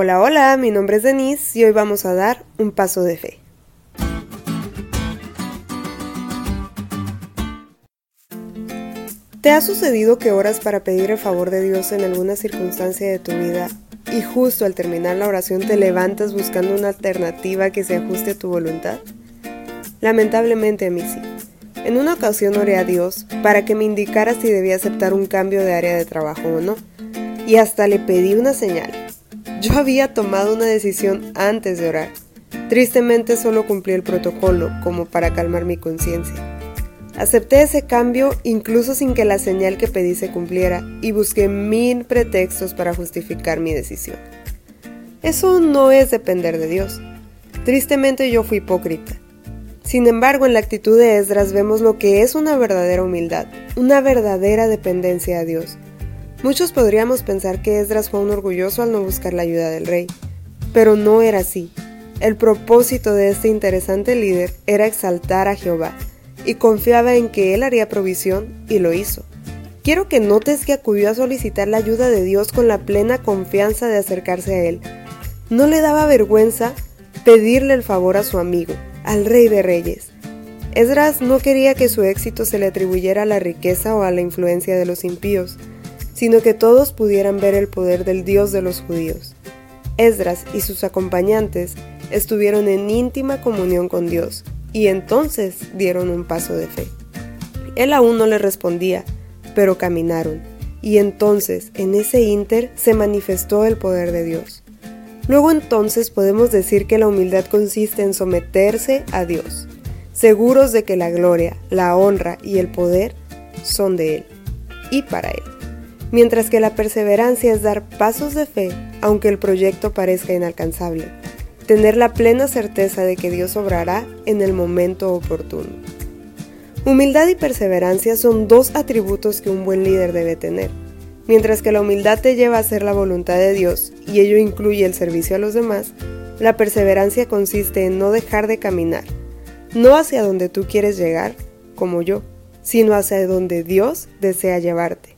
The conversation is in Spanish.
Hola, hola, mi nombre es Denise y hoy vamos a dar un paso de fe. ¿Te ha sucedido que oras para pedir el favor de Dios en alguna circunstancia de tu vida y justo al terminar la oración te levantas buscando una alternativa que se ajuste a tu voluntad? Lamentablemente a mí sí. En una ocasión oré a Dios para que me indicara si debía aceptar un cambio de área de trabajo o no, y hasta le pedí una señal. Yo había tomado una decisión antes de orar. Tristemente solo cumplí el protocolo como para calmar mi conciencia. Acepté ese cambio incluso sin que la señal que pedí se cumpliera y busqué mil pretextos para justificar mi decisión. Eso no es depender de Dios. Tristemente yo fui hipócrita. Sin embargo, en la actitud de Esdras vemos lo que es una verdadera humildad, una verdadera dependencia a Dios. Muchos podríamos pensar que Esdras fue un orgulloso al no buscar la ayuda del rey, pero no era así. El propósito de este interesante líder era exaltar a Jehová, y confiaba en que Él haría provisión y lo hizo. Quiero que notes que acudió a solicitar la ayuda de Dios con la plena confianza de acercarse a Él. No le daba vergüenza pedirle el favor a su amigo, al rey de reyes. Esdras no quería que su éxito se le atribuyera a la riqueza o a la influencia de los impíos, sino que todos pudieran ver el poder del Dios de los judíos. Esdras y sus acompañantes estuvieron en íntima comunión con Dios, y entonces dieron un paso de fe. Él aún no le respondía, pero caminaron, y entonces en ese inter se manifestó el poder de Dios. Luego entonces podemos decir que la humildad consiste en someterse a Dios, seguros de que la gloria, la honra y el poder son de Él y para Él. Mientras que la perseverancia es dar pasos de fe aunque el proyecto parezca inalcanzable tener la plena certeza de que Dios obrará en el momento oportuno. Humildad y perseverancia son dos atributos que un buen líder debe tener. Mientras que la humildad te lleva a hacer la voluntad de Dios y ello incluye el servicio a los demás, la perseverancia consiste en no dejar de caminar, no hacia donde tú quieres llegar, como yo, sino hacia donde Dios desea llevarte,